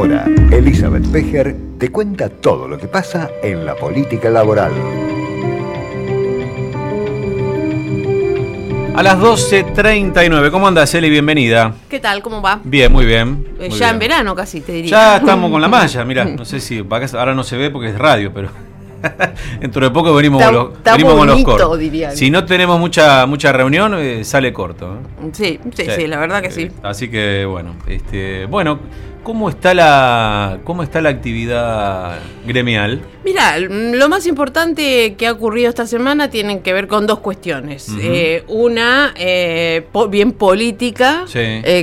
Ahora, Elizabeth Pejer te cuenta todo lo que pasa en la política laboral. A las 12.39, ¿cómo andas, Eli? Bienvenida. ¿Qué tal? ¿Cómo va? Bien, muy bien. Eh, muy ya bien. en verano casi, te diría. Ya estamos con la malla, mira, no sé si ahora no se ve porque es radio, pero dentro de poco venimos Está- con los, venimos con los bonito, cortos. dirían. Si no tenemos mucha mucha reunión, eh, sale corto. ¿eh? Sí, sí, sí, la verdad que sí. Eh, Así que bueno, este, bueno, ¿cómo está la cómo está la actividad gremial? Mira, lo más importante que ha ocurrido esta semana tienen que ver con dos cuestiones. Eh, una, po- bien política, Sí.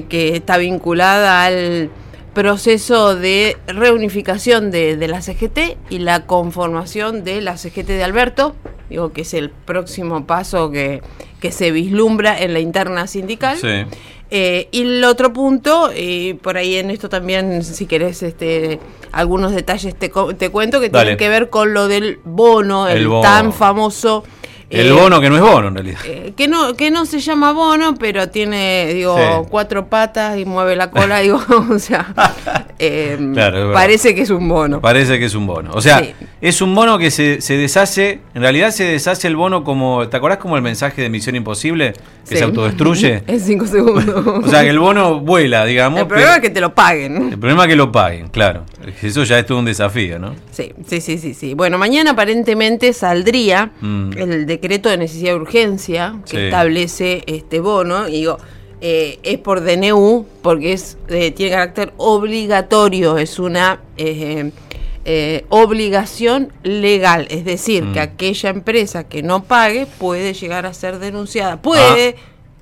que está vinculada al proceso de reunificación de, de la CGT y la conformación de la CGT de Alberto, digo que es el próximo paso que, que se vislumbra en la interna sindical. Sí. Eh, y el otro punto, y por ahí en esto también, si querés, este, algunos detalles te, te cuento que Dale. tienen que ver con lo del bono, el, El bono. tan famoso. El eh, bono que no es bono en realidad. eh, que no que no se llama bono, pero tiene, digo, Sí. cuatro patas y mueve la cola, digo, o sea, eh, Claro, verdad. parece que es un bono. Parece que es un bono. O sea, Sí. es un bono que se, se deshace, en realidad se deshace el bono como, ¿te acordás como el mensaje de Misión Imposible? Que Sí. se autodestruye. En cinco segundos. O sea, que el bono vuela, digamos. el problema pero- es que te lo paguen. el problema es que lo paguen, claro. Eso ya es todo un desafío, ¿no? Sí, sí, sí, sí, sí. Bueno, mañana aparentemente saldría Mm. el decreto de necesidad de urgencia que Sí. establece este bono. Y digo, eh, es por DNU, porque es eh, tiene carácter obligatorio, es una eh, eh, obligación legal. Es decir, Mm. que aquella empresa que no pague puede llegar a ser denunciada. Puede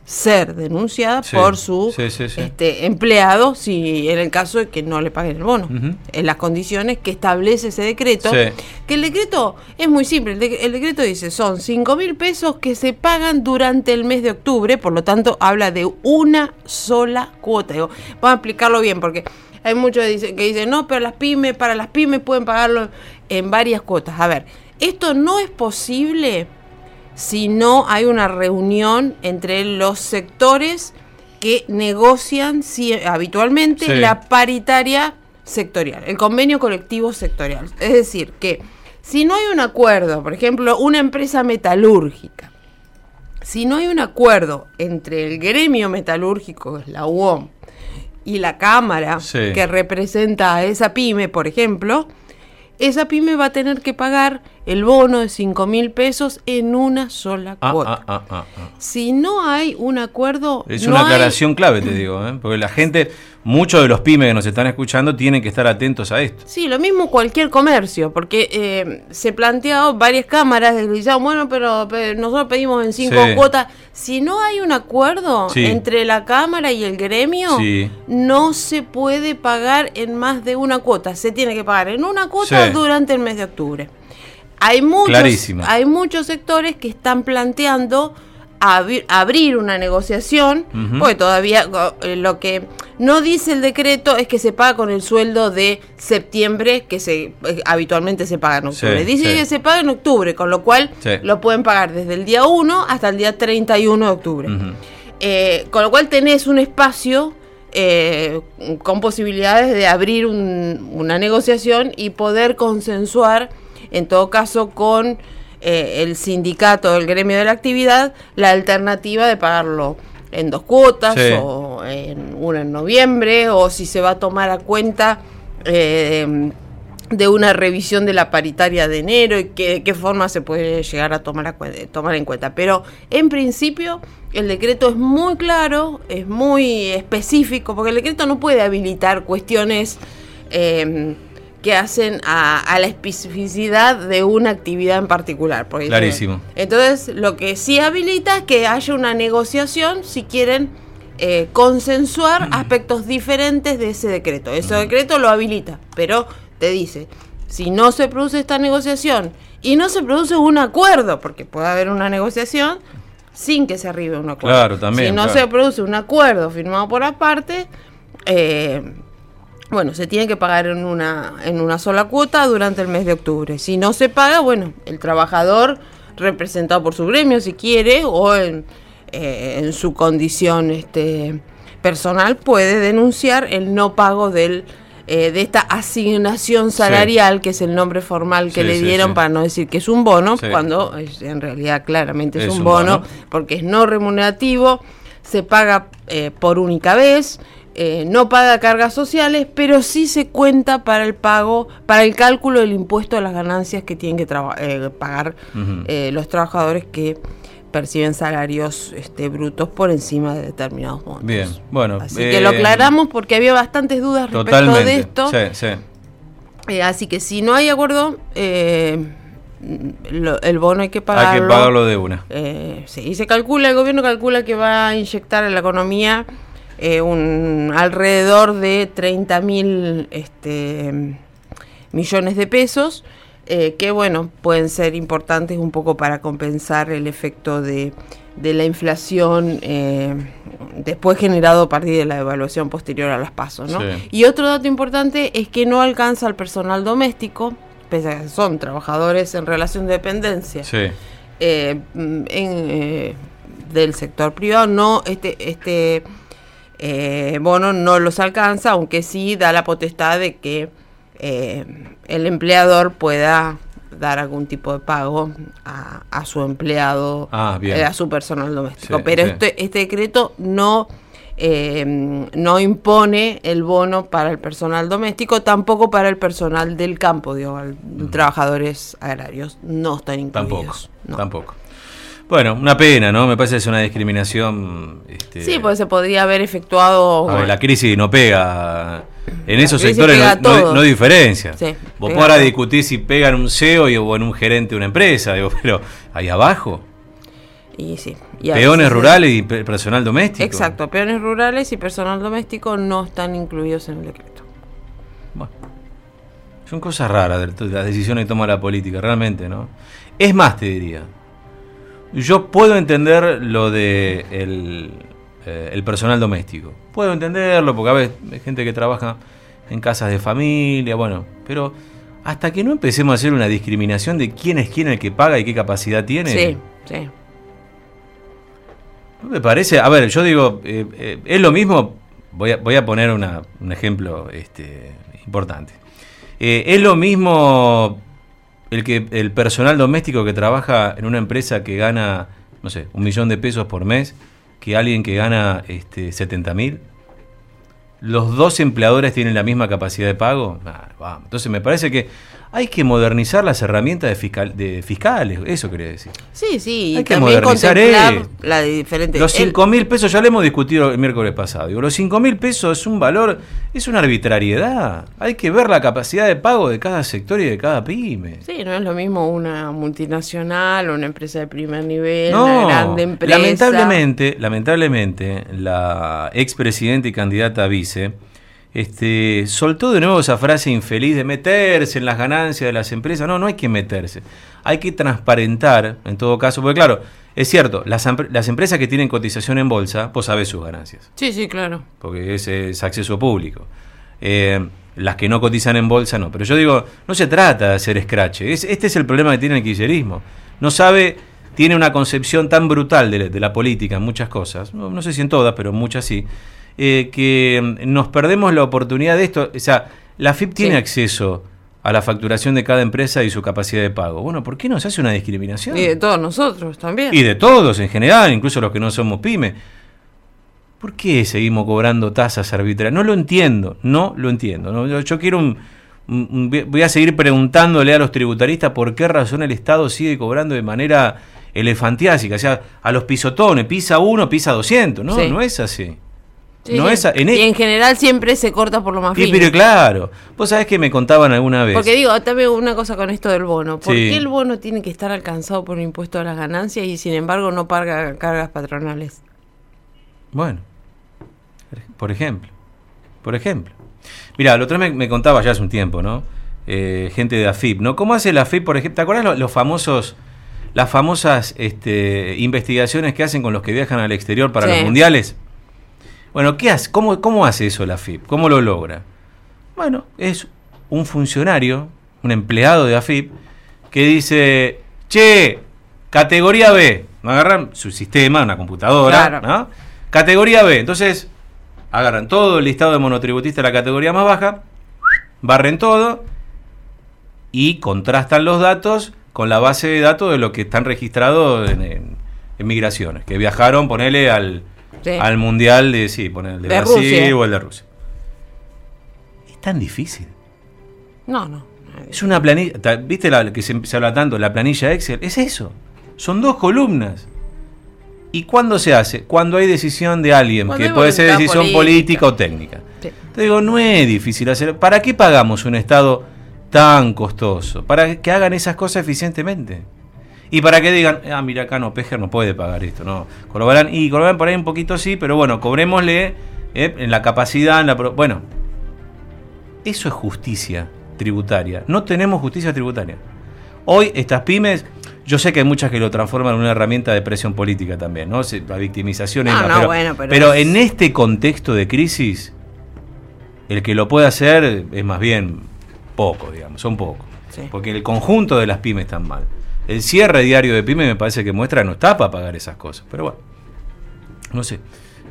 ser denunciada. Sí, por su sí, sí, sí. este, empleado si en el caso de que no le paguen el bono en las condiciones que establece ese decreto. Que el decreto es muy simple. El, de- el decreto dice son 5 mil pesos que se pagan durante el mes de octubre, por lo tanto habla de una sola cuota. Digo, vamos a explicarlo bien porque hay muchos que dicen, que dicen no, pero las pymes, para las pymes pueden pagarlo en varias cuotas. A ver, esto no es posible si no hay una reunión entre los sectores que negocian si- habitualmente Sí. la paritaria sectorial, el convenio colectivo sectorial. Es decir, que si no hay un acuerdo, por ejemplo, una empresa metalúrgica, si no hay un acuerdo entre el gremio metalúrgico, la UOM, y la Cámara Sí. que representa a esa pyme, por ejemplo, esa pyme va a tener que pagar el bono de 5 mil pesos en una sola Ah, cuota. ah, ah. Si no hay un acuerdo... Es no una hay- aclaración clave, te digo, ¿eh? porque la gente, muchos de los pymes que nos están escuchando tienen que estar atentos a esto. Sí, lo mismo cualquier comercio, porque eh, se planteado varias cámaras decían, bueno, pero, pero nosotros pedimos en cinco Sí. cuotas. Si no hay un acuerdo Sí. entre la cámara y el gremio, Sí. no se puede pagar en más de una cuota. Se tiene que pagar en una cuota durante el mes de octubre. Hay muchos, Clarísimo. hay muchos sectores que están planteando abri- abrir una negociación, Ujú. porque todavía eh, lo que no dice el decreto es que se paga con el sueldo de septiembre, que se eh, habitualmente se paga en octubre. Sí, dice sí. que se paga en octubre, con lo cual Sí. lo pueden pagar desde el día 1 hasta el día 31 de octubre. Eh, con lo cual tenés un espacio eh, con posibilidades de abrir un- una negociación y poder consensuar, en todo caso, con eh, el sindicato, el gremio de la actividad, la alternativa de pagarlo en dos cuotas Sí. o en una en noviembre o si se va a tomar a cuenta eh, de una revisión de la paritaria de enero y qué, de qué forma se puede llegar a tomar, a tomar en cuenta. Pero en principio el decreto es muy claro, es muy específico, porque el decreto no puede habilitar cuestiones eh, que hacen a, a la especificidad de una actividad en particular. Clarísimo. Entonces, lo que sí habilita es que haya una negociación si quieren eh, consensuar aspectos diferentes de ese decreto. Ese decreto lo habilita, pero te dice, si no se produce esta negociación y no se produce un acuerdo, porque puede haber una negociación sin que se arribe un acuerdo. Claro, también, Si no claro. se produce un acuerdo firmado por aparte, eh, bueno, se tiene que pagar en una, en una sola cuota durante el mes de octubre. Si no se paga, bueno, el trabajador representado por su gremio, si quiere, o en, eh, en su condición este, personal, puede denunciar el no pago del eh, de esta asignación salarial, que es el nombre formal que Sí, le dieron sí. para no decir que es un bono, cuando es- en realidad claramente es, Es un, un bono, bono. porque es no remunerativo, se paga eh, por única vez, eh, no paga cargas sociales, pero sí se cuenta para el pago, para el cálculo del impuesto a las ganancias que tienen que eh, pagar eh, los trabajadores que perciben salarios este, brutos por encima de determinados montos. Bien, bueno. Así que lo eh, aclaramos porque había bastantes dudas respecto de esto. Sí, sí. Eh, así que si no hay acuerdo, eh, lo- el bono hay que pagarlo. Hay que pagarlo de una. Sí, y se calcula, el gobierno calcula que va a inyectar en la economía eh, un alrededor de 30 mil este, millones de pesos, eh, que bueno, pueden ser importantes un poco para compensar el efecto de, de la inflación eh, después generado a partir de la devaluación posterior a las pasos. ¿no? Sí. Y otro dato importante es que no alcanza al personal doméstico, pese a que son trabajadores en relación de dependencia Sí. mm, en, del sector privado, no este, este eh, bono no los alcanza, aunque sí da la potestad de que eh, el empleador pueda dar algún tipo de pago a, a su empleado, Ah, eh, a su personal doméstico. Sí, Pero sí. este, este decreto no eh, no impone el bono para el personal doméstico, tampoco para el personal del campo, digo, trabajadores agrarios. No están Tampoco. incluidos. no. Tampoco. Bueno, una pena, ¿no? Me parece que es una discriminación. Este, Sí, pues se podría haber efectuado. a ver, la crisis no pega. En esos sectores no, no- no diferencia. Sí, Vos pega podrás a todos. discutir si pega en un CEO y- o en un gerente de una empresa, digo, pero ahí abajo, Y sí. y peones rurales y pe- personal doméstico. Exacto, peones rurales y personal doméstico no están incluidos en el decreto. Bueno, son cosas raras las decisiones que toma la política, realmente, ¿no? Es más, te diría. Yo puedo entender lo de el, eh, el personal doméstico. Puedo entenderlo porque a veces hay gente que trabaja en casas de familia, bueno, pero hasta que no empecemos a hacer una discriminación de quién es quién el que paga y qué capacidad tiene. Sí, sí. ¿No Me parece, a ver, yo digo, eh, eh, es lo mismo, voy a, voy a poner una- un ejemplo este, importante. Eh, es lo mismo el, que, el personal doméstico que trabaja en una empresa que gana, no sé, un millón de pesos por mes, que alguien que gana este, 70 mil. ¿Los dos empleadores tienen la misma capacidad de pago? Vamos. Entonces me parece que hay que modernizar las herramientas de, fiscal, de fiscales, eso quería decir. Sí, sí, Hay que modernizar esto. la diferente. Los el- 5 mil pesos, ya lo hemos discutido el miércoles pasado. Digo, los 5 mil pesos es un valor, es una arbitrariedad. Hay que ver la capacidad de pago de cada sector y de cada pyme. Sí, no es lo mismo una multinacional, una empresa de primer nivel, No, una grande empresa. lamentablemente, lamentablemente, la expresidenta y candidata a vice este, soltó de nuevo esa frase infeliz de meterse en las ganancias de las empresas. No, no hay que meterse. Hay que transparentar, en todo caso, porque claro, es cierto, las, las empresas que tienen cotización en bolsa, vos sabés sus ganancias. Sí, sí, claro. porque ese es acceso público. Eh, las que no cotizan en bolsa no. Pero yo digo, no se trata de hacer scratch. Es, este es el problema que tiene el kirchnerismo. No sabe, tiene una concepción tan brutal de, la- de la política en muchas cosas, no, no sé si en todas, pero en muchas sí, eh, que mm, nos perdemos la oportunidad de esto. O sea, la FIP tiene Sí. acceso a la facturación de cada empresa y su capacidad de pago. Bueno, ¿por qué no se hace una discriminación? Y de todos nosotros también. Y de todos en general, incluso los que no somos pymes. ¿Por qué seguimos cobrando tasas arbitrarias? No lo entiendo, no lo entiendo. ¿no? Yo, yo quiero un, un- un- Voy a seguir preguntándole a los tributaristas por qué razón el Estado sigue cobrando de manera elefantiásica. O sea, a los pisotones, pisa uno, pisa 200. No, Sí. no es así. Sí, no es en y e- en general siempre se corta por lo más Y, fino. pero claro, vos sabés que me contaban alguna vez. Porque digo, también una cosa con esto del bono. ¿Por Sí. qué el bono tiene que estar alcanzado por un impuesto a las ganancias y sin embargo no paga cargas patronales? Bueno, por ejemplo, por ejemplo. Mira, lo otro me, me contaba ya hace un tiempo, ¿no? Eh, gente de AFIP, ¿no? ¿Cómo hace la AFIP, por ejemplo? ¿Te acuerdas lo- los, famosos, las famosas este, investigaciones que hacen con los que viajan al exterior para Sí. los mundiales? Bueno, ¿qué hace? ¿Cómo, ¿Cómo hace eso la AFIP? ¿Cómo lo logra? Bueno, es un funcionario, un empleado de AFIP, que dice, che, categoría B, ¿no agarran su sistema, una computadora, Claro. ¿no? Categoría B, entonces agarran todo el listado de monotributistas de la categoría más baja, barren todo y contrastan los datos con la base de datos de lo que están registrados en, en- en migraciones, que viajaron, ponele al, Sí. al mundial de, sí, ponele, de, De Brasil Rusia. o el de Rusia. Es tan difícil. No, no. Es una planilla, ¿viste la que se, se habla tanto, la planilla Excel? Es eso. Son dos columnas. ¿Y cuándo se hace? Cuando hay decisión de alguien, Cuando que puede ser decisión política. política o técnica. Sí. Te digo, no es difícil hacer. ¿Para qué pagamos un Estado tan costoso? Para que hagan esas cosas eficientemente. Y para que digan, ah, mira, acá no, Pejer no puede pagar esto, no. Colaboran, y colaboran por ahí un poquito sí, pero bueno, cobrémosle eh, en la capacidad, en la. pro- Bueno, eso es justicia tributaria. No tenemos justicia tributaria. Hoy estas pymes, yo sé que hay muchas que lo transforman en una herramienta de presión política también, ¿no? La victimización No, demás, no, pero, bueno, pero pero es- en este contexto de crisis, el que lo puede hacer es más bien poco, digamos, son pocos. Sí. Porque el conjunto de las pymes están mal. El cierre diario de pymes me parece que muestra que no está para pagar esas cosas. Pero bueno, no sé.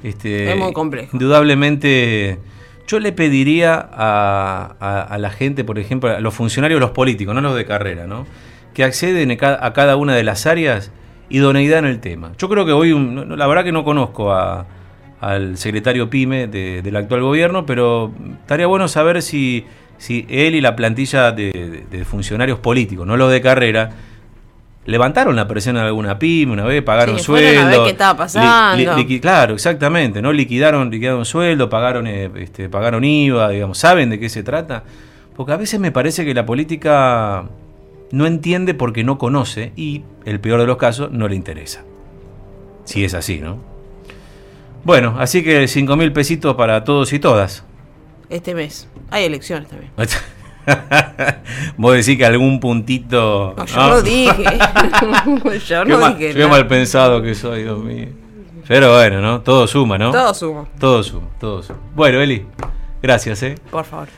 Este, Es muy complejo. Indudablemente, yo le pediría a, a- a la gente, por ejemplo, a los funcionarios, los políticos, no los de carrera, ¿no? que acceden a ca- a cada una de las áreas, idoneidad en el tema. Yo creo que hoy, un- la verdad que no conozco a- al secretario PYME de- del actual gobierno, pero estaría bueno saber si, si él y la plantilla de funcionarios políticos, no los de carrera, levantaron la presión en alguna pyme una vez, pagaron Sí, fueron a sueldo. ver qué estaba pasando. claro, exactamente, ¿no? Liquidaron, liquidaron sueldo, pagaron, eh, este, pagaron IVA, digamos, saben de qué se trata. Porque a veces me parece que la política no entiende porque no conoce y, el peor de los casos, no le interesa. Si es así, ¿no? Bueno, así que 5 mil pesitos para todos y todas. Este mes. Hay elecciones también. Vos decís que algún puntito. No, yo no dije. yo Qué, no mal, dije. qué nada. mal pensado que soy, Dios mío. Pero bueno, ¿no? Todo suma, ¿no? Todo sumo, Todo suma, todo suma. Bueno, Eli, gracias, ¿eh? por favor.